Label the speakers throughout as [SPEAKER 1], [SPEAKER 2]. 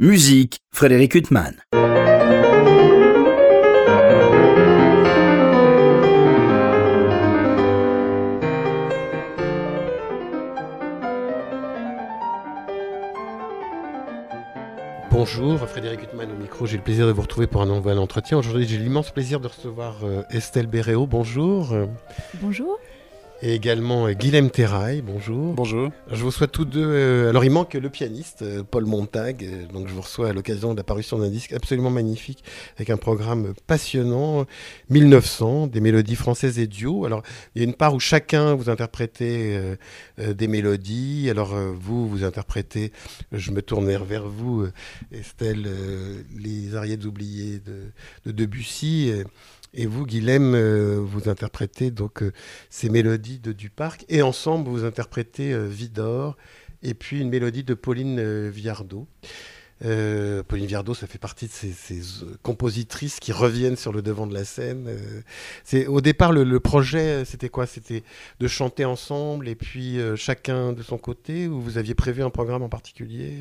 [SPEAKER 1] Musique, Frédéric Huttman.
[SPEAKER 2] Bonjour, Frédéric Huttman au micro. J'ai le plaisir de vous retrouver pour un nouvel entretien. Aujourd'hui, j'ai l'immense plaisir de recevoir euh, Estelle Béréo. Bonjour.
[SPEAKER 3] Bonjour.
[SPEAKER 2] Et également euh, Guilhem Terrail, bonjour.
[SPEAKER 4] Bonjour.
[SPEAKER 2] Je vous souhaite tous deux. euh, alors, il manque le pianiste, euh, Paul Montag. donc, je vous reçois à l'occasion de la parution d'un disque absolument magnifique, avec un programme passionnant. 1900, des mélodies françaises et duo. Alors, il y a une part où chacun vous interprétez des mélodies. Alors, vous, vous interprétez, je me tourne vers vous, Estelle, les ariètes oubliées de, de Debussy. Et vous, Guilhem, euh, vous interprétez donc euh, ces mélodies de Duparc. Et ensemble, vous interprétez euh, Vidor et puis une mélodie de Pauline Viardot. Pauline Viardot, ça fait partie de ces, ces, compositrices qui reviennent sur le devant de la scène. Au départ le, projet, c'était quoi? C'était de chanter ensemble et puis chacun de son côté, ou vous aviez prévu un programme en particulier?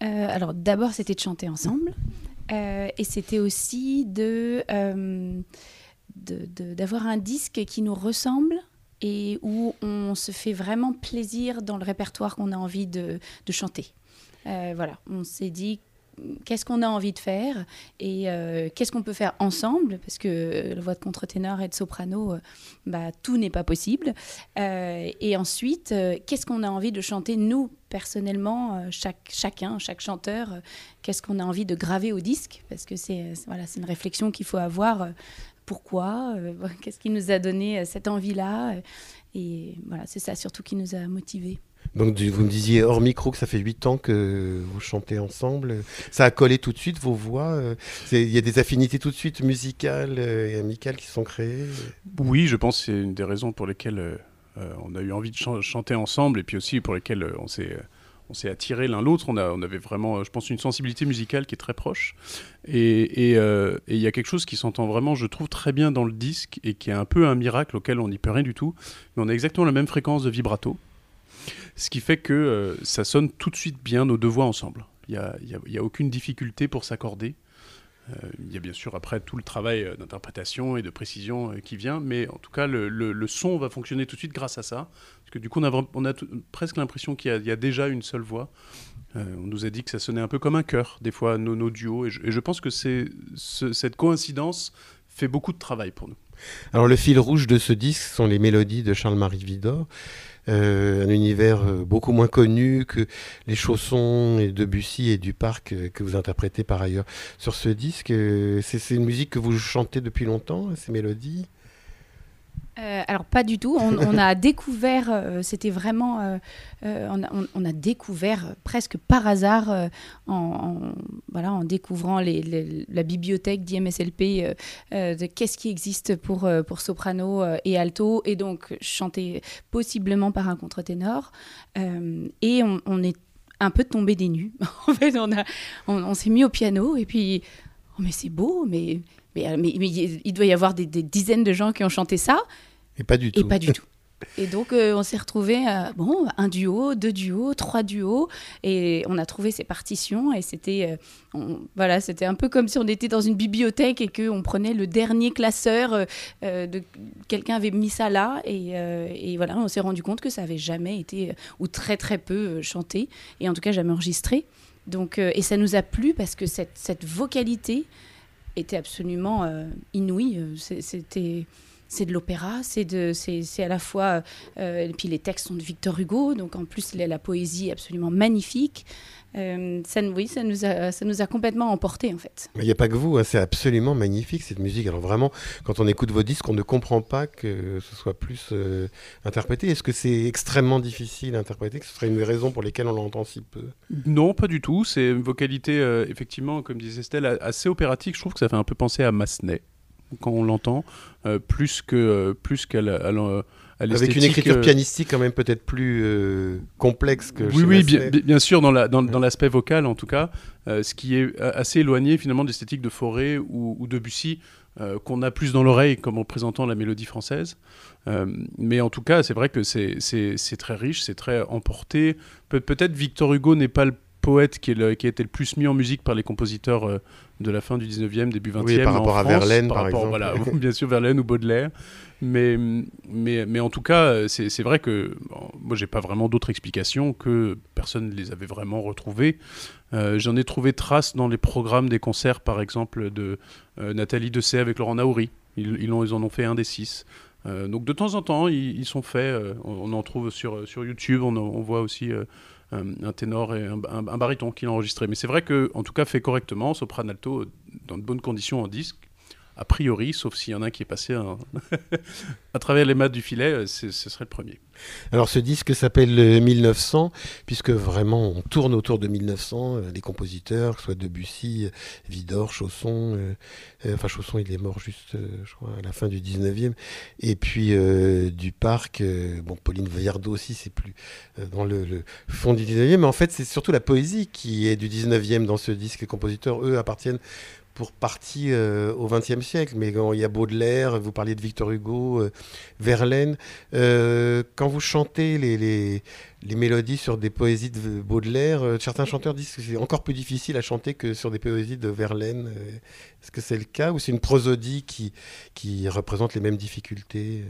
[SPEAKER 3] Alors d'abord c'était de chanter ensemble et c'était aussi de euh, de- d'avoir un disque qui nous ressemble et où on se fait vraiment plaisir dans le répertoire qu'on a envie de, de chanter. Euh, voilà, on s'est dit qu'est-ce qu'on a envie de faire et euh, qu'est-ce qu'on peut faire ensemble parce que euh, la voix de contre-ténor et de soprano, euh, bah, tout n'est pas possible. Et ensuite, qu'est-ce qu'on a envie de chanter nous personnellement, chaque, chacun, chaque chanteur, qu'est-ce qu'on a envie de graver au disque? Parce que c'est voilà, une réflexion qu'il faut avoir. pourquoi Qu'est-ce qui nous a donné cette envie-là? Et voilà, c'est ça surtout qui nous a motivés.
[SPEAKER 2] Donc vous me disiez hors micro que ça fait huit ans que vous chantez ensemble. Ça a collé tout de suite vos voix. euh, Il y a des affinités tout de suite musicales euh, et amicales qui sont créées.
[SPEAKER 4] Oui, je pense que c'est une des raisons pour lesquelles euh, on a eu envie de chan- chanter ensemble et puis aussi pour lesquelles on s'est on s'est attiré l'un l'autre. On, on avait vraiment, je pense, une sensibilité musicale qui est très proche. Et il y a quelque chose qui s'entend vraiment, je trouve, très bien dans le disque et qui est un peu un miracle auquel on n'y peut rien du tout. Mais on a exactement la même fréquence de vibrato. Ce qui fait que euh, ça sonne tout de suite bien nos deux voix ensemble. Il n'y a, y a- aucune difficulté pour s'accorder. Euh, Il y a bien sûr après tout le travail euh, d'interprétation et de précision qui vient, mais en tout cas le, son va fonctionner tout de suite grâce à ça. Parce que du coup on a, presque l'impression qu'il y, a- déjà une seule voix. On nous a dit que ça sonnait un peu comme un chœur, des fois nos, duos, et je, pense que cette coïncidence fait beaucoup de travail pour nous.
[SPEAKER 2] Alors le fil rouge de ce disque sont les mélodies de Charles-Marie Vidor. Euh, un univers euh, beaucoup moins connu que les chaussons et Debussy et Duparc euh, que vous interprétez par ailleurs sur ce disque. C'est c'est une musique que vous chantez depuis longtemps, ces mélodies?
[SPEAKER 3] Euh, alors pas du tout. On, a découvert, euh, c'était vraiment, euh, on, a, découvert presque par hasard, en, voilà, en découvrant la bibliothèque d'IMSLP, de qu'est-ce qui existe pour, pour soprano et alto, et donc chanter possiblement par un contre-ténor. Et on, est un peu tombé des nues. en fait, on, a- on s'est mis au piano, et puis, oh, mais c'est beau, mais... Mais, euh, mais- mais il doit y avoir des, des dizaines de gens qui ont chanté ça.
[SPEAKER 2] Et pas du
[SPEAKER 3] Et
[SPEAKER 2] tout.
[SPEAKER 3] pas du tout. Et donc, euh, on s'est retrouvé bon, un duo, deux duos, trois duos, et on a trouvé ces partitions, et c'était, euh, voilà, c'était un peu comme si on était dans une bibliothèque et qu'on prenait le dernier classeur, euh, euh, de quelqu'un avait mis ça là, et, euh, et voilà, on s'est rendu compte que ça avait jamais été, euh, ou très très peu euh, chanté, et en tout cas jamais enregistré. Donc, euh, et ça nous a plu parce que cette, cette vocalité était absolument euh, inouïe. C'était c'est de l'opéra, c'est à la fois, euh, et puis les textes sont de Victor Hugo, donc en plus la, la poésie est absolument magnifique. Euh, ça, nous- oui, ça nous a, ça nous a complètement emporté en fait.
[SPEAKER 2] Mais il n'y a pas que vous, hein, c'est absolument magnifique cette musique. Alors vraiment, quand on écoute vos disques, on ne comprend pas que ce soit plus euh, interprété. Est-ce que c'est extrêmement difficile à interpréter, que ce serait une des raisons pour lesquelles on l'entend si peu?
[SPEAKER 4] Non, pas du tout. C'est une vocalité, euh, effectivement, comme disait Estelle, assez opératique. Je trouve que ça fait un peu penser à Massenet quand on l'entend, euh, plus que euh, plus qu'à la- à la- à
[SPEAKER 2] Avec une écriture
[SPEAKER 4] euh,
[SPEAKER 2] pianistique quand même peut-être plus euh, complexe que
[SPEAKER 4] Oui, oui, bien, sûr, dans la- dans- dans l'aspect vocal en tout cas, euh, ce qui est assez éloigné finalement de l'esthétique de Forêt ou, ou Debussy, euh, qu'on a plus dans l'oreille comme en présentant la mélodie française. Euh, mais en tout cas, c'est vrai que c'est c'est- c'est très riche, c'est très emporté. Pe- Peut-être Victor Hugo n'est pas le poète qui, est qui a été le plus mis en musique par les compositeurs de la fin du 19e, début 20e.
[SPEAKER 2] Oui, par rapport à Verlaine, par, exemple.
[SPEAKER 4] Voilà, bien sûr, Verlaine ou Baudelaire. Mais, mais, mais en tout cas, c'est vrai que bon, moi, j'ai pas vraiment d'autres explications que personne ne les avait vraiment retrouvées. Euh, J'en ai trouvé trace dans les programmes des concerts, par exemple, de euh, Nathalie Dessay avec Laurent Naouri. Ils, ils, ont, ils, en ont fait un des six. Euh, donc de temps en temps, ils, ils sont faits. Euh, on, on, en trouve sur, sur YouTube. On, on voit aussi un, ténor et un, baryton qui l'ont enregistré. Mais c'est vrai que, en tout cas, fait correctement, soprano alto, dans de bonnes conditions en disque a priori, sauf s'il y en a un qui est passé à, travers les maths du filet, ce serait le premier.
[SPEAKER 2] Alors ce disque s'appelle 1900, puisque vraiment on tourne autour de 1900, euh, les compositeurs, que ce soit Debussy, Vidor, Chausson, euh, euh, enfin Chausson il est mort juste, euh, à la fin du 19e, et puis euh, du parc, bon Pauline Viardot aussi, c'est plus dans le, le, fond du 19e, mais en fait c'est surtout la poésie qui est du 19e dans ce disque. Les compositeurs, eux, appartiennent pour partie euh, au XXe siècle, mais quand il y a Baudelaire, vous parliez de Victor Hugo, euh, Verlaine. Euh, quand vous chantez les, les, les, mélodies sur des poésies de Baudelaire, certains chanteurs disent que c'est encore plus difficile à chanter que sur des poésies de Verlaine. Est-ce que c'est le cas ou c'est une prosodie qui, qui représente les mêmes difficultés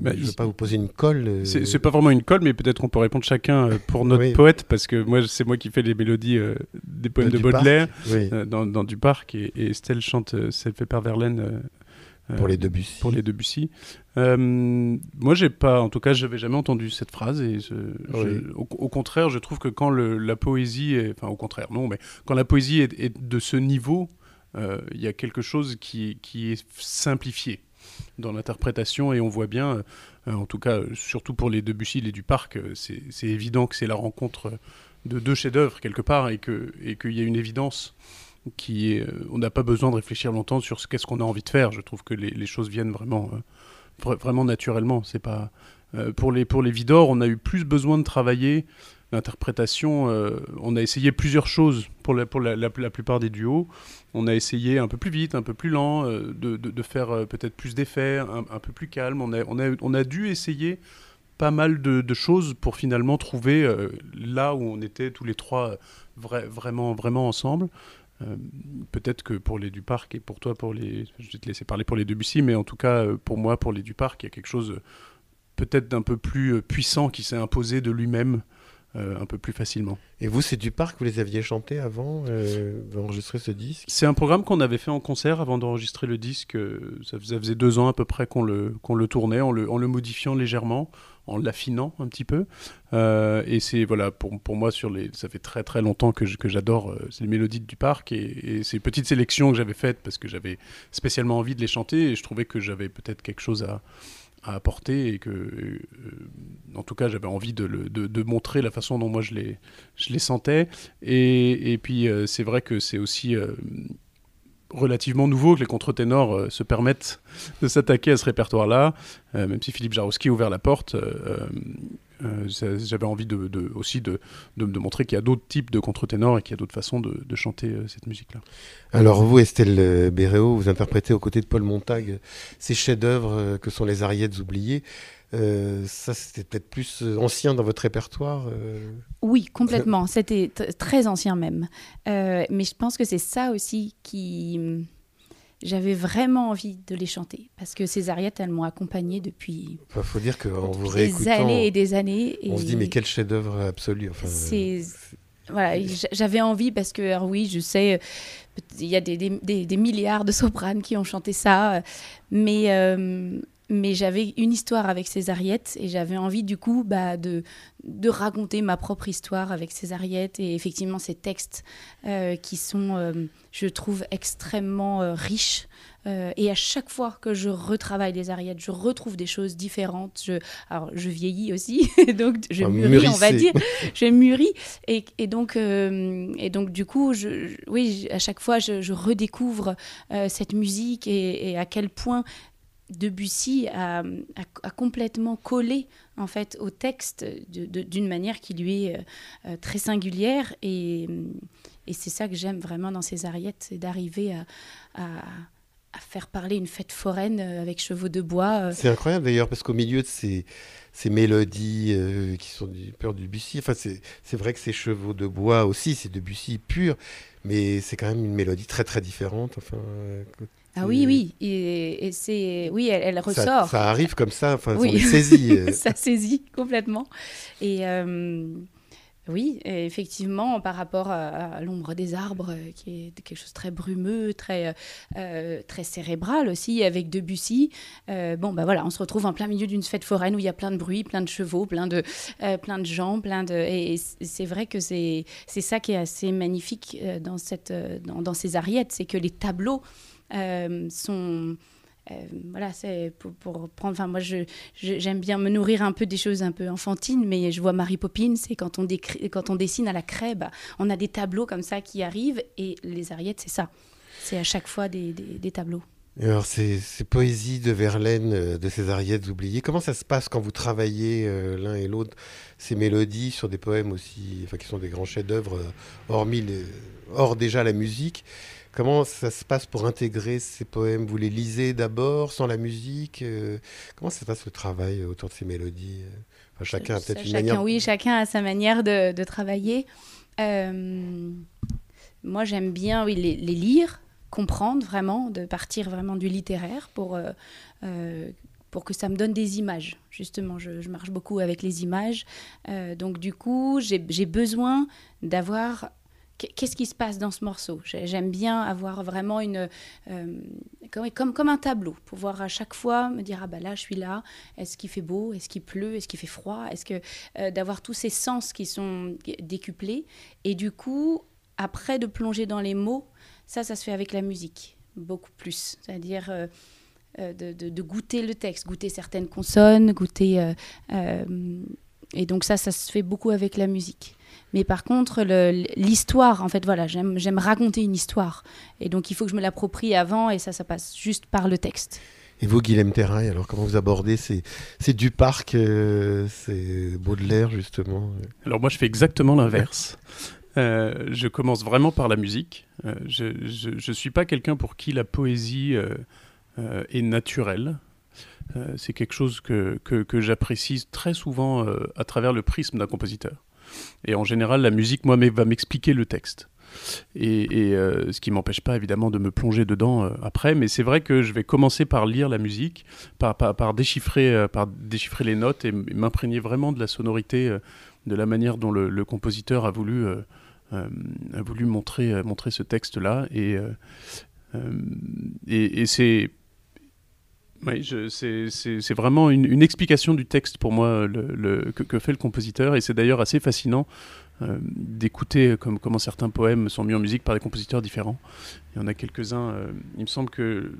[SPEAKER 2] bah, je ne veux pas vous poser une colle. Euh...
[SPEAKER 4] C'est pas vraiment une colle, mais peut-être qu'on peut répondre chacun pour notre oui. poète, parce que moi, c'est moi qui fais les mélodies euh, des poèmes de, de Baudelaire oui. euh, dans, dans, Du Parc, et, et Estelle chante celle fait par Verlaine.
[SPEAKER 2] pour les Debussy.
[SPEAKER 4] Pour les Debussy. moi, j'ai pas, en tout cas, j'avais jamais entendu cette phrase, et je, oui. je, au, au, contraire, je trouve que quand le, la poésie, est, enfin, au contraire, non, mais quand la poésie est, est de ce niveau, il y a quelque chose qui, qui est simplifié dans l'interprétation et on voit bien, euh, en tout cas surtout pour les Debussy, les du Parc, c'est évident que c'est la rencontre de deux chefs-d'œuvre quelque part et qu'il et qu y a une évidence qui est, on n'a pas besoin de réfléchir longtemps sur ce qu'est-ce qu'on a envie de faire. Je trouve que les, choses viennent vraiment, euh, vraiment naturellement. C'est pas euh, pour les pour les Vidor, on a eu plus besoin de travailler l'interprétation. Euh, on a essayé plusieurs choses pour la, pour la plupart des duos. On a essayé un peu plus vite, un peu plus lent, euh, de, de, faire euh, peut-être plus d'effets, un, peu plus calme. On a, dû essayer pas mal de, choses pour finalement trouver euh, là où on était tous les trois vra vraiment, vraiment ensemble. Peut-être que pour les Duparc et pour toi, pour les, je vais te laisser parler pour les Debussy, mais en tout cas pour moi, pour les Duparc, il y a quelque chose peut-être d'un peu plus puissant qui s'est imposé de lui-même un peu plus facilement.
[SPEAKER 2] Et vous, c'est du parc, vous les aviez chantés avant euh, d'enregistrer ce disque?
[SPEAKER 4] C'est un programme qu'on avait fait en concert avant d'enregistrer le disque. Ça faisait, ça faisait, deux ans à peu près qu'on le, qu'on le tournait, en le, en le modifiant légèrement, en l'affinant un petit peu. Euh, et c'est, voilà, pour, pour moi, sur les, ça fait très très longtemps que, que j'adore euh, les mélodies du parc et, et ces petites sélections que j'avais faites parce que j'avais spécialement envie de les chanter et je trouvais que j'avais peut-être quelque chose à à apporter et que, euh, en tout cas, j'avais envie de, le, de, montrer la façon dont moi je les, je les sentais. Et, et puis, euh, c'est vrai que c'est aussi euh, relativement nouveau que les contre-ténors se permettent de s'attaquer à ce répertoire-là, même si Philippe Jarowski a ouvert la porte. Euh, j'avais envie de, de, aussi de, de, de montrer qu'il y a d'autres types de contre-ténors et qu'il y a d'autres façons de, chanter euh, cette musique-là.
[SPEAKER 2] Alors vous, Estelle Béréo, vous interprétez aux côtés de Paul Montag ces chefs-d'œuvre euh, que sont les Ariettes oubliées. Euh, ça, c'était peut-être plus ancien dans votre répertoire euh...
[SPEAKER 3] Oui, complètement. C'était très ancien même. Euh, mais je pense que c'est ça aussi qui j'avais vraiment envie de les chanter parce que ces ariettes, elles m'ont accompagnée depuis.
[SPEAKER 2] Il enfin, faut dire qu'en vous
[SPEAKER 3] réécoutant, des années et des années.
[SPEAKER 2] Et on se dit mais quel chef-d'œuvre absolu. Enfin,
[SPEAKER 3] c'est voilà, j'avais envie parce que alors oui, je sais, il y a des, des, des, milliards de sopranes qui ont chanté ça, mais euh, mais j'avais une histoire avec ces ariettes et j'avais envie du coup bah, de, de raconter ma propre histoire avec ces ariettes et effectivement ces textes euh, qui sont, euh, je trouve, extrêmement euh, riches. Et à chaque fois que je retravaille les ariettes, je retrouve des choses différentes. Je, alors, je vieillis aussi, donc je mûris,
[SPEAKER 2] mûrissez.
[SPEAKER 3] on va dire. Je mûris. Et, et, donc, et donc, du coup, je, je, oui, à chaque fois, je, je redécouvre cette musique et, et, à quel point Debussy a, a, complètement collé en fait au texte d'une manière qui lui est euh, très singulière et, c'est ça que j'aime vraiment dans ces ariettes, c'est d'arriver à, faire parler une fête foraine avec chevaux de bois.
[SPEAKER 2] C'est incroyable d'ailleurs parce qu'au milieu de ces, ces mélodies qui sont du pur Debussy, enfin c'est vrai que ces chevaux de bois aussi, c'est Debussy pur, mais c'est quand même une mélodie très très différente. Enfin,
[SPEAKER 3] ah oui, oui, et, c'est, oui, elle, ressort.
[SPEAKER 2] Ça, arrive comme ça, enfin, oui. on saisit.
[SPEAKER 3] Euh. ça saisit complètement. Et euh, oui, effectivement, par rapport à, l'ombre des arbres, euh, qui est quelque chose de très brumeux, très, très cérébral aussi, avec Debussy. bon, ben voilà, on se retrouve en plein milieu d'une fête foraine où il y a plein de bruit, plein de chevaux, plein de, plein de gens, plein de. Et, c'est vrai que c'est, c'est ça qui est assez magnifique dans, cette, dans, dans ces ariettes, c'est que les tableaux sont euh, voilà, c'est pour, prendre. Enfin, moi, je, j'aime bien me nourrir un peu des choses un peu enfantines, mais je vois Mary Poppins, et quand on, quand on dessine à la craie, bah, on a des tableaux comme ça qui arrivent, et les Ariettes, c'est ça. C'est à chaque fois des, des, tableaux.
[SPEAKER 2] alors, ces, ces, poésies de Verlaine, euh, de ces Ariettes oubliées, comment ça se passe quand vous travaillez l'un et l'autre ces mélodies sur des poèmes aussi, enfin, qui sont des grands chefs-d'œuvre, hormis hors déjà la musique Comment ça se passe pour intégrer ces poèmes? Vous les lisez d'abord, sans la musique euh, Comment ça se passe le travail autour de ces mélodies? Chacun a peut-être une manière.
[SPEAKER 3] Oui, chacun a sa manière de, travailler. Euh, moi, j'aime bien oui, les, lire, comprendre vraiment, de partir vraiment du littéraire pour, euh, pour que ça me donne des images. Justement, je, je marche beaucoup avec les images. donc, du coup, j'ai besoin d'avoir qu'est-ce qui se passe dans ce morceau? J'aime bien avoir vraiment une euh, comme, comme, un tableau, pouvoir à chaque fois me dire ah bah là je suis là. Est-ce qu'il fait beau? Est-ce qu'il pleut? Est-ce qu'il fait froid? Est-ce que euh, d'avoir tous ces sens qui sont décuplés? Et du coup après de plonger dans les mots, ça ça se fait avec la musique beaucoup plus. C'est-à-dire euh, de, goûter le texte, goûter certaines consonnes, goûter et donc ça ça se fait beaucoup avec la musique. Mais par contre, l'histoire, en fait, voilà, j'aime raconter une histoire. Et donc, il faut que je me l'approprie avant, et ça, ça passe juste par le texte.
[SPEAKER 2] Et vous, Guilhem Terrail, alors comment vous abordez C'est du parc, euh, c'est Baudelaire, justement?
[SPEAKER 4] Alors, moi, je fais exactement l'inverse. Euh, je commence vraiment par la musique. Euh, je ne suis pas quelqu'un pour qui la poésie est naturelle. C'est quelque chose que, que, j'apprécie très souvent à travers le prisme d'un compositeur. Et en général, la musique, moi, va m'expliquer le texte. Et, euh, ce qui m'empêche pas évidemment de me plonger dedans euh, après, mais c'est vrai que je vais commencer par lire la musique, par, par, déchiffrer, euh, par déchiffrer les notes et m'imprégner vraiment de la sonorité, de la manière dont le, compositeur a voulu, a voulu montrer, montrer ce texte-là. Et, et c'est oui, c'est vraiment une, explication du texte pour moi que, fait le compositeur et c'est d'ailleurs assez fascinant euh, d'écouter comment certains poèmes sont mis en musique par des compositeurs différents. Il y en a quelques-uns, euh, il me semble que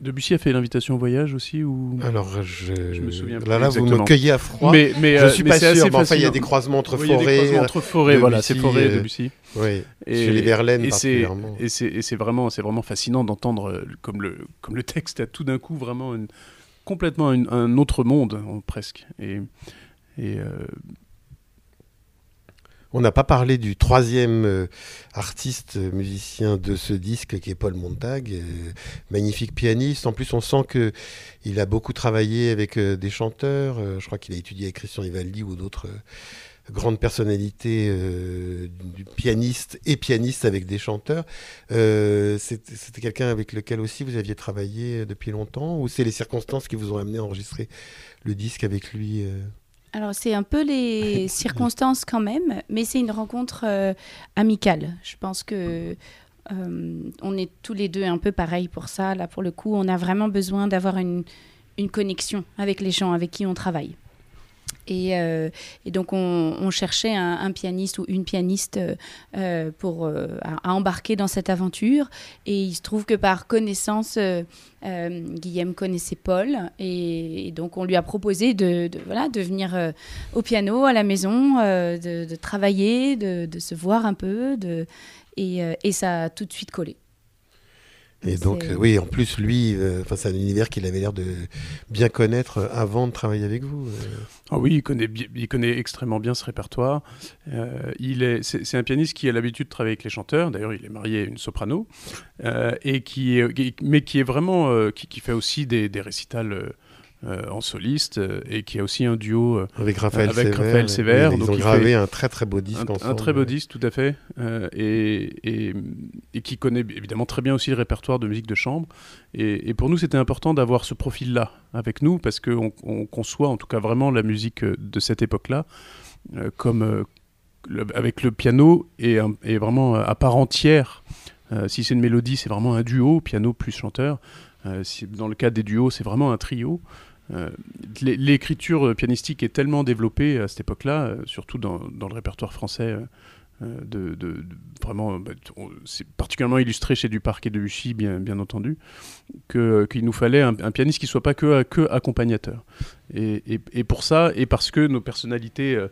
[SPEAKER 4] Debussy a fait l'invitation au voyage aussi ou?
[SPEAKER 2] Alors je, me souviens Là, là vous me cueillez à froid. Mais, mais je suis euh, pas sûr. Mais enfin, il y a des croisements entre forêts. Il y a des croisements
[SPEAKER 4] entre forêts, voilà, c'est forêt
[SPEAKER 2] euh,
[SPEAKER 4] Debussy.
[SPEAKER 2] Oui. Et, chez les Verlaine particulièrement.
[SPEAKER 4] Et c'est vraiment, c'est vraiment fascinant d'entendre euh, comme le comme le texte a tout d'un coup vraiment une, complètement un autre monde presque. Et et
[SPEAKER 2] on n'a pas parlé du troisième euh, artiste euh, musicien de ce disque qui est Paul Montag, euh, magnifique pianiste. En plus, on sent que il a beaucoup travaillé avec des chanteurs. je crois qu'il a étudié avec Christian Ivaldi ou d'autres grandes personnalités du pianiste et pianiste avec des chanteurs. C'était quelqu'un avec lequel aussi vous aviez travaillé depuis longtemps ou c'est les circonstances qui vous ont amené à enregistrer le disque avec lui
[SPEAKER 3] alors c'est un peu les circonstances quand même, mais c'est une rencontre euh, amicale. Je pense que euh, on est tous les deux un peu pareils pour ça. Là pour le coup, on a vraiment besoin d'avoir une, une connexion avec les gens avec qui on travaille. Et, euh, et, donc on, cherchait un, pianiste ou une pianiste euh, pour euh, à, embarquer dans cette aventure. Et il se trouve que par connaissance, Guillaume connaissait Paul, et, donc on lui a proposé de, voilà de venir au piano à la maison, de, travailler, de, se voir un peu, et, et ça a tout de suite collé.
[SPEAKER 2] Et donc, euh, oui, en plus, lui, euh, enfin, c'est un univers qu'il avait l'air de bien connaître euh, avant de travailler avec vous. euh.
[SPEAKER 4] Ah oui, il connaît, il connaît extrêmement bien ce répertoire. Euh, il est, c'est, c'est un pianiste qui a l'habitude de travailler avec les chanteurs. D'ailleurs, il est marié à une soprano, euh, et qui, est- mais qui est vraiment, euh, qui, qui fait aussi des, des récitals en soliste, euh, et qui a aussi un duo. euh,
[SPEAKER 2] Avec Raphaël
[SPEAKER 4] Avec
[SPEAKER 2] Sévère.
[SPEAKER 4] Sévère,
[SPEAKER 2] Ils
[SPEAKER 4] donc
[SPEAKER 2] ont
[SPEAKER 4] il
[SPEAKER 2] gravé un très très beau disque
[SPEAKER 4] un, un
[SPEAKER 2] ensemble.
[SPEAKER 4] très beau disque, tout à fait, euh, et, et, et qui connaît évidemment très bien aussi le répertoire de musique de chambre. Et, et pour nous, c'était important d'avoir ce profil-là avec nous, parce qu'on on conçoit en tout cas vraiment la musique euh, de cette époque-là euh, comme euh, le- avec le piano et, un- vraiment euh, à part entière. Euh, si c'est une mélodie, c'est vraiment un duo, piano plus chanteur. Euh, si- dans le cas des duos, c'est vraiment un trio. Euh, l'é- L'écriture euh, pianistique est tellement développée à cette époque-là, euh, surtout dans, le répertoire français, de, vraiment, bah, c'est particulièrement illustré chez Duparc et Debussy, bien, bien entendu, qu'il nous fallait un, pianiste qui soit pas que, que accompagnateur. Et, pour ça, et parce que nos personnalités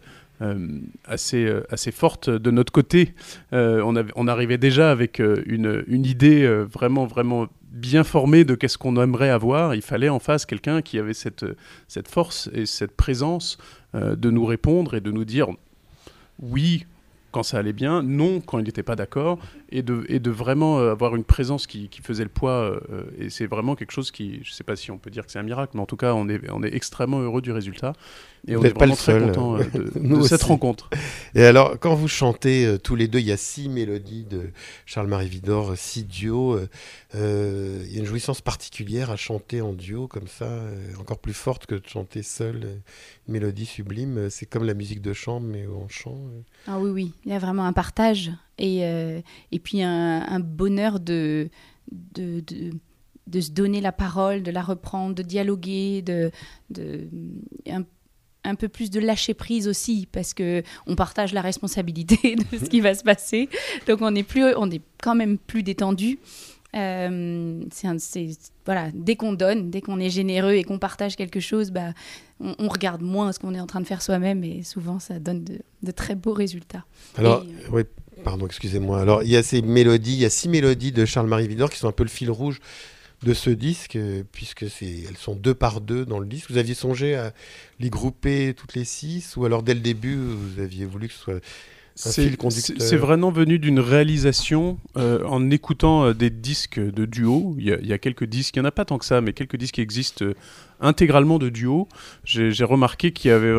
[SPEAKER 4] assez, assez fortes de notre côté, on, on arrivait déjà avec une, une idée vraiment, vraiment bien formée de qu'est-ce qu'on aimerait avoir. Il fallait en face quelqu'un qui avait cette, cette force et cette présence euh, de nous répondre et de nous dire oui quand ça allait bien, non quand il n'était pas d'accord, et de, et de vraiment euh, avoir une présence qui, qui faisait le poids. euh, et c'est vraiment quelque chose qui, je ne sais pas si on peut dire que c'est un miracle, mais en tout cas, on est, on est extrêmement heureux du résultat. Et
[SPEAKER 2] Vous
[SPEAKER 4] on est
[SPEAKER 2] n'êtes pas
[SPEAKER 4] vraiment
[SPEAKER 2] le
[SPEAKER 4] très
[SPEAKER 2] seul.
[SPEAKER 4] content euh, de,
[SPEAKER 2] Nous
[SPEAKER 4] de cette rencontre.
[SPEAKER 2] Et alors, quand vous chantez euh, tous les deux, il y a six mélodies de Charles-Marie Vidor, six duos. euh, Il y a une jouissance particulière à chanter en duo comme ça, euh, encore plus forte que de chanter seul une mélodie sublime. C'est comme la musique de chambre, mais en chant. euh.
[SPEAKER 3] Ah oui, oui, il y a vraiment un partage et, euh, et puis un, un bonheur de, de, de, de se donner la parole, de la reprendre, de dialoguer, de, de, un, un peu plus de lâcher prise aussi, parce que on partage la responsabilité de ce qui va se passer. Donc on est, plus, on est quand même plus détendu. Euh, c'est voilà, dès qu'on donne, dès qu'on est généreux et qu'on partage quelque chose, bah, on, on regarde moins ce qu'on est en train de faire soi-même et souvent ça donne de, de très beaux résultats.
[SPEAKER 2] Alors,
[SPEAKER 3] Et,
[SPEAKER 2] oui, pardon, excusez-moi. Alors, il y a ces mélodies, il y a six mélodies de Charles-Marie Vidor qui sont un peu le fil rouge de ce disque, euh, puisque elles sont deux par deux dans le disque. Vous aviez songé à les grouper toutes les six, ou alors dès le début, vous aviez voulu que ce soit
[SPEAKER 4] C'est
[SPEAKER 2] fil conducteur.
[SPEAKER 4] c'est- c'est vraiment venu d'une réalisation euh, en écoutant euh, des disques de duo. Il y, a, il y a quelques disques, il n'y en a pas tant que ça, mais quelques disques qui existent euh, intégralement de duo. J'ai remarqué qu'il y avait,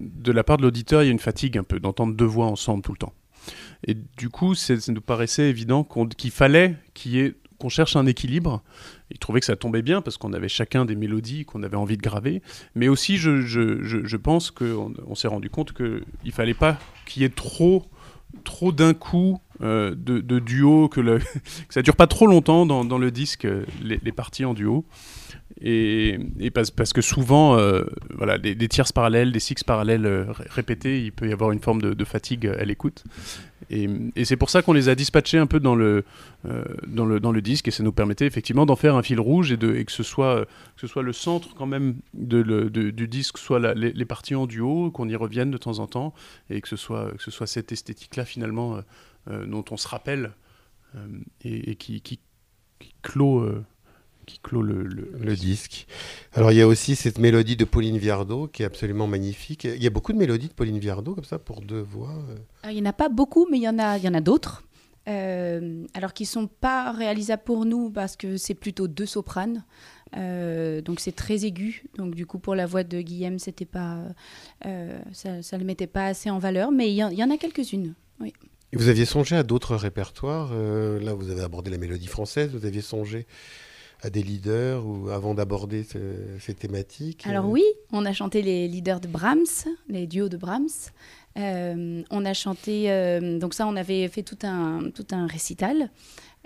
[SPEAKER 4] de la part de l'auditeur, il y a une fatigue un peu d'entendre deux voix ensemble tout le temps. Et du coup, ça nous paraissait évident qu'il fallait qu'on cherche un équilibre. Il trouvait que ça tombait bien parce qu'on avait chacun des mélodies qu'on avait envie de graver. Mais aussi, je, je, je, pense qu'on on, s'est rendu compte qu'il ne fallait pas qu'il y ait trop, trop d'un coup euh, de, duo, que, le, que ça dure pas trop longtemps dans, le disque, euh, les parties en duo. Et, parce, que souvent, euh, voilà, des, des tierces parallèles, des six parallèles euh, ré- répétés, il peut y avoir une forme de, fatigue à l'écoute. Et, c'est pour ça qu'on les a dispatchés un peu dans le, euh, dans le, dans le disque, et ça nous permettait effectivement d'en faire un fil rouge et, que, ce soit, que ce soit le centre quand même du disque, soit les, parties en duo, qu'on y revienne de temps en temps, et que ce soit, que ce soit cette esthétique-là finalement dont on se rappelle et, qui, clôt, qui clôt le, le-
[SPEAKER 2] le disque. Alors, il y a aussi cette mélodie de Pauline Viardot qui est absolument magnifique. Il y a beaucoup de mélodies de Pauline Viardot comme ça pour deux voix. euh.
[SPEAKER 3] Alors, il n'y en a pas beaucoup, mais il y en a, il y en a d'autres. Euh, alors qui sont pas réalisables pour nous parce que c'est plutôt deux sopranes. Euh, donc c'est très aigu. Donc du coup pour la voix de Guillaume, c'était pas, euh, ça, ne le mettait pas assez en valeur. Mais il y, y en a quelques-unes.
[SPEAKER 2] Et vous aviez songé à d'autres répertoires. euh, là, vous avez abordé la mélodie française. Vous aviez songé à des leaders ou avant d'aborder ce- ces thématiques.
[SPEAKER 3] Alors
[SPEAKER 2] euh,
[SPEAKER 3] oui, on a chanté les leaders de Brahms, les duos de Brahms. Euh, on a chanté, euh, donc ça, on avait fait tout un, tout un récital.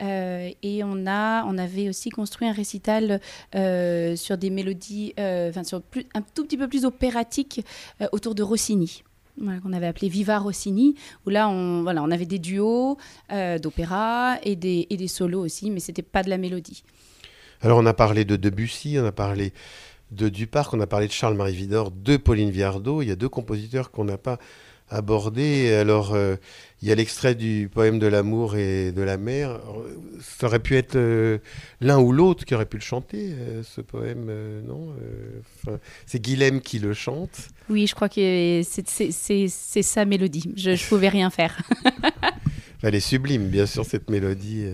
[SPEAKER 3] Euh, et on, a, on avait aussi construit un récital sur des mélodies, enfin sur plus, un tout petit peu plus opératiques euh, autour de Rossini. Voilà, qu'on avait appelé Viva Rossini, où là on, voilà, on avait des duos d'opéra et des, et des solos aussi, mais c'était pas de la mélodie.
[SPEAKER 2] Alors, on a parlé de Debussy, on a parlé de Duparc, on a parlé de Charles-Marie Vidor, de Pauline Viardot. Il y a deux compositeurs qu'on n'a pas aborder. Alors, euh, il y a l'extrait du poème de l'amour et de la mer. Ça aurait pu être euh, l'un ou l'autre qui aurait pu le chanter, euh, ce poème, non C'est Guilhem qui le chante.
[SPEAKER 3] Oui, je crois que c'est sa mélodie. Je ne pouvais rien faire.
[SPEAKER 2] Elle est sublime, bien sûr, cette mélodie.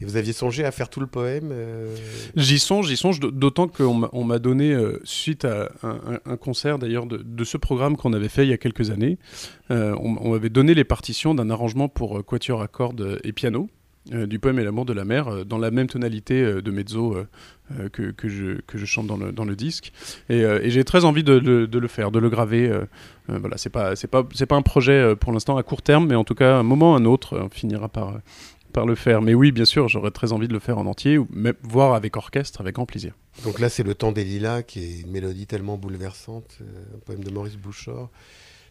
[SPEAKER 2] Et vous aviez songé à faire tout le poème euh
[SPEAKER 4] J'y songe, j'y songe, d'autant qu'on m'a donné, euh, suite à un, concert d'ailleurs de, ce programme qu'on avait fait il y a quelques années, euh, on, m'avait donné les partitions d'un arrangement pour quatuor à cordes et piano. du poème et l'amour de la mer, dans la même tonalité de mezzo que, que, je, que je chante dans le, dans le disque. Et, j'ai très envie de, de, le faire, de le graver. voilà, c'est pas, pas, pas un projet pour l'instant à court terme, mais en tout cas, un moment un autre, on finira par, par le faire. Mais oui, bien sûr, j'aurais très envie de le faire en entier, ou même voir avec orchestre, avec grand plaisir.
[SPEAKER 2] Donc là, c'est Le Temps des Lilas, qui est une mélodie tellement bouleversante, euh, un poème de Maurice Bouchard.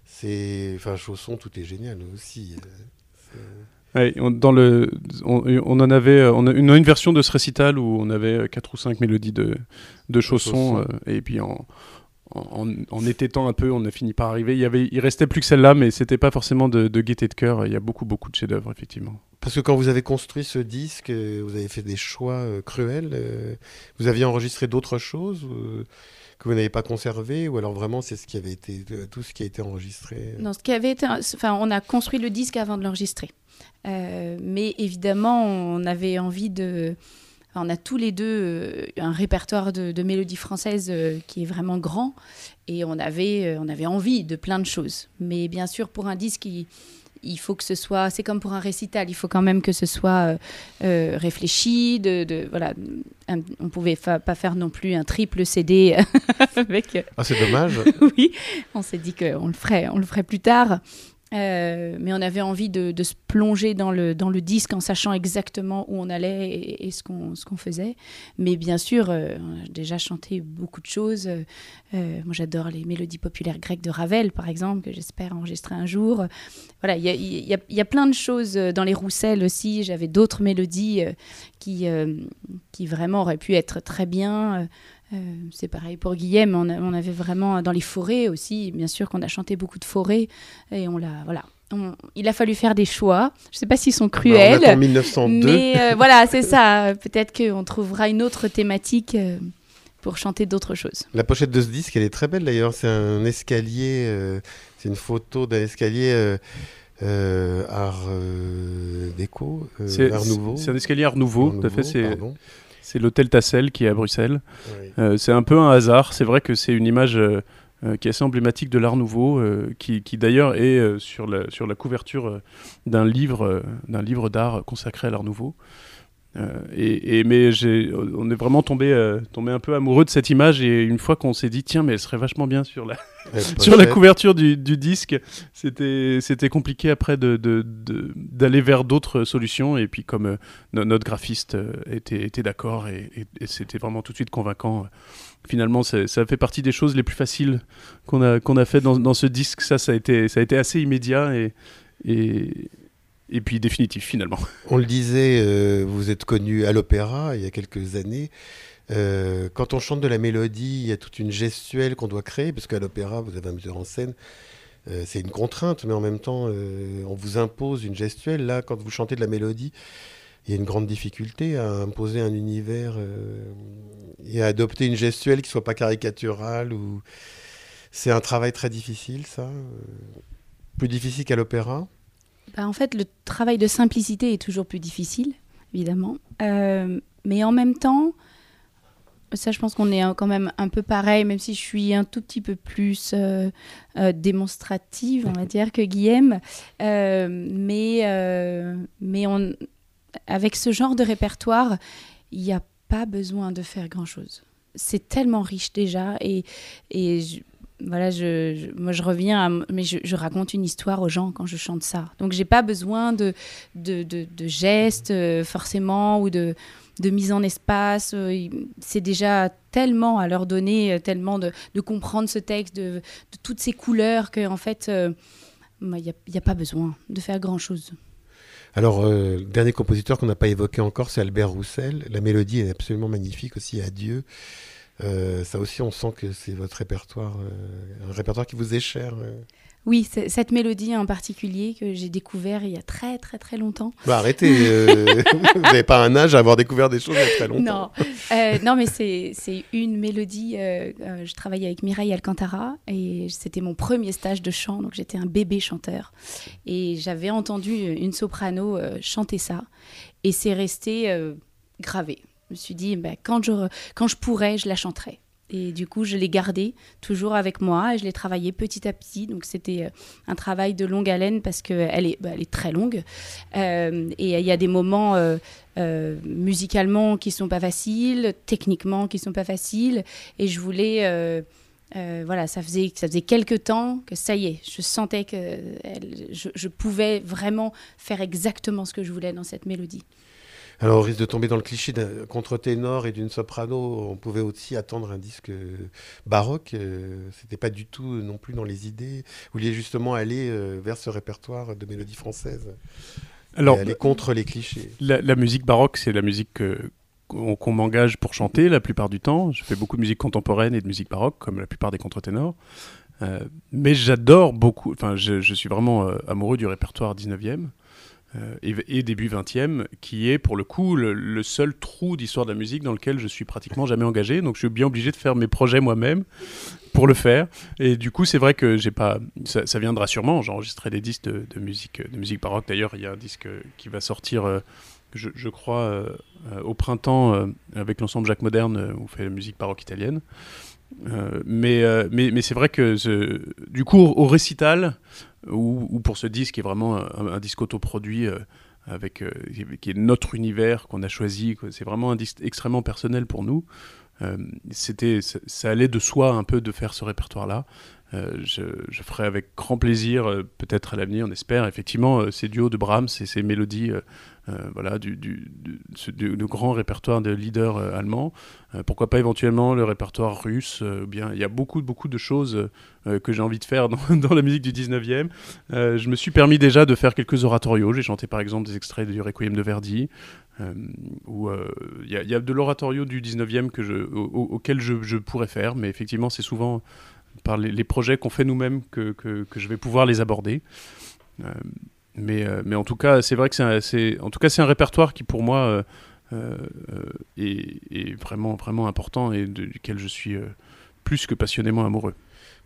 [SPEAKER 2] C'est, enfin, Chausson, tout est génial aussi.
[SPEAKER 4] Euh, on, dans le, on, en avait, euh, on a une, une, version de ce récital où on avait quatre ou cinq mélodies de, de Chausson, et puis en, en, en, étêtant un peu, on a fini par arriver. Il, y avait, il restait plus que celle-là, mais c'était pas forcément de, de gaieté de cœur. Il y a beaucoup, beaucoup de chefs-d'œuvre, effectivement.
[SPEAKER 2] Parce que quand vous avez construit ce disque, euh, vous avez fait des choix euh, cruels. Euh, vous aviez enregistré d'autres choses que vous n'avez pas conservé ou alors vraiment c'est ce qui avait été tout ce qui a été enregistré
[SPEAKER 3] Non, ce qui avait été, enfin, on a construit le disque avant de l'enregistrer. mais évidemment, on avait envie de on a tous les deux un répertoire de, de mélodies françaises qui est vraiment grand et on avait, on avait envie de plein de choses. Mais bien sûr, pour un disque qui, il faut que ce soit, c'est comme pour un récital, il faut quand même que ce soit euh, euh, réfléchi. De, voilà, on pouvait pas faire non plus un triple CD avec.
[SPEAKER 2] Euh, ah, c'est dommage.
[SPEAKER 3] oui, on s'est dit qu'on le ferait, on le ferait plus tard. Euh, mais on avait envie de, se plonger dans le, dans le disque en sachant exactement où on allait et, ce qu'on faisait. Mais bien sûr, euh, on a déjà chanté beaucoup de choses. Euh, moi, j'adore les mélodies populaires grecques de Ravel, par exemple, que j'espère enregistrer un jour. Voilà, il y a, y, a, y a, plein de choses dans les Roussel aussi. J'avais d'autres mélodies qui, qui vraiment auraient pu être très bien. Euh, c'est pareil pour Guillaume, on, avait vraiment dans les forêts aussi, bien sûr qu'on a chanté beaucoup de forêts et on l'a voilà. il a fallu faire des choix. Je ne sais pas s'ils sont cruels.
[SPEAKER 2] Bah, on 1902.
[SPEAKER 3] Mais euh, voilà, c'est ça. Peut-être qu'on trouvera une autre thématique euh, pour chanter d'autres choses.
[SPEAKER 2] La pochette de ce disque, elle est très belle d'ailleurs. C'est un escalier, c'est une photo d'un escalier. art déco, art nouveau.
[SPEAKER 4] C'est un escalier art nouveau, tout à fait. C'est c'est l'hôtel Tassel qui est à Bruxelles. Euh, c'est un peu un hasard. C'est vrai que c'est une image euh, euh, qui est assez emblématique de l'Art Nouveau, qui, d'ailleurs est sur, la, sur la couverture d'un livre d'un livre d'art consacré à l'Art Nouveau. Et, mais on est vraiment tombé, tombé un peu amoureux de cette image et une fois qu'on s'est dit tiens mais elle serait vachement bien sur la, sur la couverture du, du disque, c'était c'était compliqué après de, d'aller vers d'autres solutions et puis comme notre graphiste était, était d'accord et, c'était vraiment tout de suite convaincant finalement, ça fait partie des choses les plus faciles qu'on a, qu'on a fait dans, dans, ce disque. Ça, ça a été, ça a été assez immédiat et, et, et puis définitif finalement.
[SPEAKER 2] On le disait, euh, vous êtes connu à l'opéra il y a quelques années. Euh, quand on chante de la mélodie, il y a toute une gestuelle qu'on doit créer, parce qu'à l'opéra, vous avez un metteur en scène. Euh, c'est une contrainte, mais en même temps, on vous impose une gestuelle. Là, quand vous chantez de la mélodie, il y a une grande difficulté à imposer un univers et à adopter une gestuelle qui soit pas caricaturale. C'est un travail très difficile, ça. Plus difficile qu'à l'opéra.
[SPEAKER 3] Bah, en fait, le travail de simplicité est toujours plus difficile, évidemment. Euh, mais en même temps, ça, je pense qu'on est quand même un peu pareil, même si je suis un tout petit peu plus euh, euh, démonstrative, on va dire, que Guillaume. mais mais on, avec ce genre de répertoire, il n'y a pas besoin de faire grand-chose. C'est tellement riche déjà et, et voilà, je, moi je reviens, mais je, raconte une histoire aux gens quand je chante ça. Donc j'ai pas besoin de, de, gestes euh, forcément ou de, mise en espace. Euh, c'est déjà tellement à leur donner, euh, tellement de, comprendre ce texte, de, toutes ces couleurs qu'en fait, il n'y a, a, pas besoin de faire grand-chose.
[SPEAKER 2] Alors, le dernier compositeur qu'on n'a pas évoqué encore, c'est Albert Roussel. La mélodie est absolument magnifique aussi, Adieu. Euh, ça aussi, on sent que c'est votre répertoire, euh, un répertoire qui vous est cher. Euh.
[SPEAKER 3] Oui, cette mélodie en particulier que j'ai découvert il y a très très très longtemps.
[SPEAKER 2] Bah arrêtez, vous n'avez pas un âge à avoir découvert des choses il y a très longtemps.
[SPEAKER 3] Non, non mais c'est une mélodie. Je travaillais avec Mireille Alcantara et c'était mon premier stage de chant, donc j'étais un bébé chanteur. Et j'avais entendu une soprano chanter ça et c'est resté gravé. Je me suis dit, bah, quand, je, quand je pourrais, je la chanterai. Et du coup, je l'ai gardé toujours avec moi et je l'ai travaillé petit à petit. Donc, c'était euh, un travail de longue haleine parce qu'elle est, elle est très longue. Euh, et il y a des moments euh, musicalement qui sont pas faciles, techniquement qui sont pas faciles. Et je voulais. voilà, ça faisait, ça faisait quelques temps que ça y est, je sentais que je pouvais vraiment faire exactement ce que je voulais dans cette mélodie.
[SPEAKER 2] Alors, au risque de tomber dans le cliché d'un contre-ténor et d'une soprano, on pouvait aussi attendre un disque baroque. Euh, c'était pas du tout non plus dans les idées. Vous vouliez justement aller euh, vers ce répertoire de mélodies françaises. Alors, aller contre les clichés.
[SPEAKER 4] La, musique baroque, c'est la musique qu'on m'engage pour chanter la plupart du temps. Je fais beaucoup de musique contemporaine et de musique baroque, comme la plupart des contre-ténors. Euh, mais j'adore beaucoup, enfin, je, je, suis vraiment amoureux du répertoire 19e. Euh, et, début 20e, qui est pour le coup le, seul trou d'histoire de la musique dans lequel je suis pratiquement jamais engagé. Donc je suis bien obligé de faire mes projets moi-même pour le faire. Et du coup, c'est vrai que j'ai pas, ça, viendra sûrement. J'enregistrerai des disques de, musique, de musique baroque. D'ailleurs, il y a un disque qui va sortir. Euh, je, crois, euh, au printemps, avec l'ensemble Jacques Moderne, où on fait la musique baroque italienne. mais, mais c'est vrai que du coup, au récital, ou, pour ce disque qui est vraiment un, disque autoproduit euh, avec euh, qui est notre univers qu'on a choisi. C'est vraiment un disque extrêmement personnel pour nous. Euh, c'était, ça, allait de soi un peu de faire ce répertoire-là. Je, je, ferai avec grand plaisir, peut-être à l'avenir, on espère, effectivement, ces duos de Brahms et ces mélodies euh, voilà, du, du, grand répertoire de leaders euh, allemands. Euh, pourquoi pas éventuellement le répertoire russe bien, Il y a beaucoup, beaucoup de choses que j'ai envie de faire dans, la musique du 19e. je me suis permis déjà de faire quelques oratorios. J'ai chanté par exemple des extraits du Requiem de Verdi. il y, a de l'oratorio du 19e que je, auquel je, pourrais faire, mais effectivement, c'est souvent par les, projets qu'on fait nous-mêmes que, que, je vais pouvoir les aborder. Mais, euh, mais en tout cas, c'est vrai que c'est c'est un répertoire qui pour moi euh, euh, est, vraiment vraiment important et duquel je suis plus que passionnément amoureux.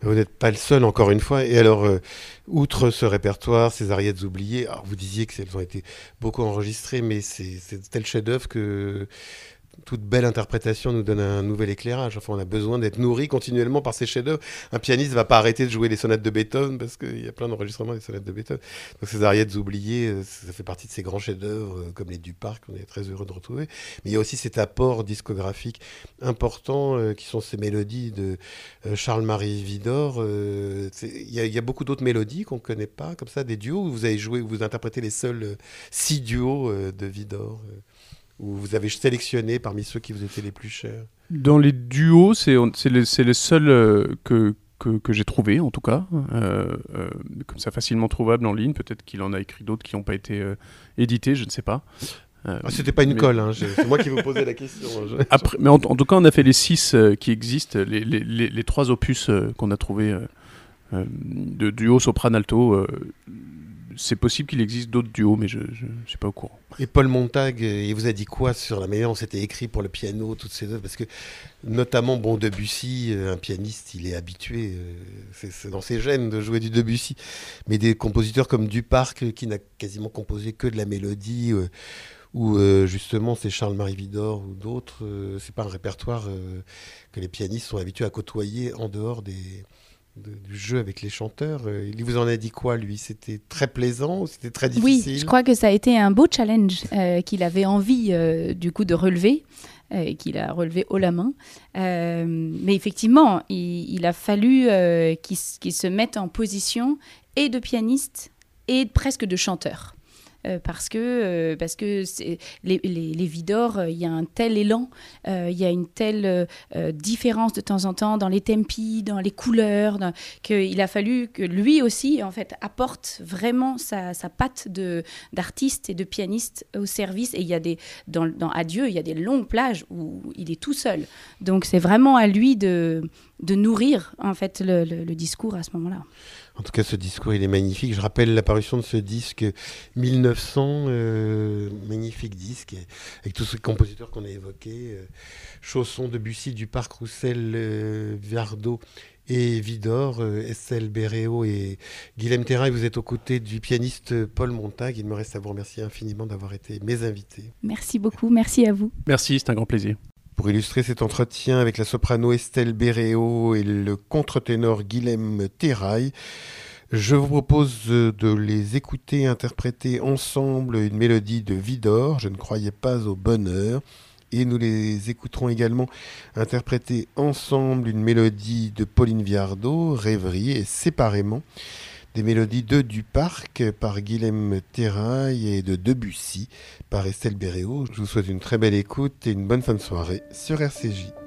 [SPEAKER 2] vous n'êtes pas le seul, encore une fois. Et alors, outre ce répertoire, ces ariettes oubliées, alors vous disiez qu'elles ont été beaucoup enregistrées, mais c'est tel chef-d'œuvre que toute belle interprétation nous donne un nouvel éclairage. Enfin, on a besoin d'être nourri continuellement par ces chefs-d'œuvre. Un pianiste ne va pas arrêter de jouer les sonates de Beethoven parce qu'il y a plein d'enregistrements des sonates de Beethoven. Donc ces ariettes oubliées, euh, ça fait partie de ces grands chefs-d'œuvre euh, comme les Duparc qu'on est très heureux de retrouver. Mais il y a aussi cet apport discographique important euh, qui sont ces mélodies de Charles-Marie Vidor. Il y, a beaucoup d'autres mélodies qu'on ne connaît pas, comme ça, des duos vous avez joué, où vous interprétez les seuls six duos de Vidor ou vous avez sélectionné parmi ceux qui vous étaient les plus chers
[SPEAKER 4] Dans les duos, c'est les, les, seuls euh, que, que, que j'ai trouvés, en tout cas. Euh, euh, comme ça, facilement trouvable en ligne. Peut-être qu'il en a écrit d'autres qui n'ont pas été édités, je ne sais pas.
[SPEAKER 2] Ah, C'était pas une colle, hein, c'est moi qui vous posais la question.
[SPEAKER 4] Hein, Après, mais en, tout cas, on a fait les six qui existent, les, les, les, trois opus qu'on a trouvés de duo sopran-alto c'est possible qu'il existe d'autres duos, mais je ne suis pas au courant.
[SPEAKER 2] Et Paul Montag, il vous a dit quoi sur la manière dont c'était écrit pour le piano, toutes ces œuvres? Parce que, notamment, bon, Debussy, euh, un pianiste, il est habitué, euh, c'est dans ses gènes de jouer du Debussy. Mais des compositeurs comme Duparc, qui n'a quasiment composé que de la mélodie, euh, ou justement c'est Charles-Marie Vidor ou d'autres, c'est pas un répertoire que les pianistes sont habitués à côtoyer en dehors des du jeu avec les chanteurs. Euh, il vous en a dit quoi, lui? C'était très plaisant ou c'était très difficile?
[SPEAKER 3] Oui, je crois que ça a été un beau challenge euh, qu'il avait envie, euh, du coup, de relever. et qu'il a relevé haut la main. mais effectivement, il, a fallu qu'il se mette en position et de pianiste et presque de chanteur. Euh, parce que, euh, parce que les, les, Vidors, euh, il y a un tel élan, il y a une telle différence de temps en temps dans les tempi, dans les couleurs, qu'il a fallu que lui aussi, en fait, apporte vraiment sa, sa patte d'artiste et de pianiste au service. Et il y a des, dans, dans Adieu, il y a des longues plages où il est tout seul. Donc c'est vraiment à lui de, de nourrir en fait le, le discours à ce moment-là.
[SPEAKER 5] En tout cas, ce discours, il est magnifique. Je rappelle l'apparition de ce disque 1900, euh, magnifique disque, avec tous ces compositeurs qu'on a évoqués. Euh, Chausson, Debussy, Duparc, Roussel, euh, Viardot et Vidor, euh, Estelle Béréo et Guilhem Terrail. Vous êtes aux côtés du pianiste Paul Montag. Il me reste à vous remercier infiniment d'avoir été mes invités.
[SPEAKER 3] Merci beaucoup, merci à vous.
[SPEAKER 4] Merci, c'est un grand plaisir.
[SPEAKER 5] Pour illustrer cet entretien avec la soprano Estelle Béréo et le contre-ténor Guilhem Terrail, je vous propose de les écouter interpréter ensemble une mélodie de Vidor, Je ne croyais pas au bonheur. Et nous les écouterons également interpréter ensemble une mélodie de Pauline Viardot, Rêverie, et séparément des mélodies de Duparc par Guilhem Terrail et de Debussy par Estelle Béréo. Je vous souhaite une très belle écoute et une bonne fin de soirée sur RCJ.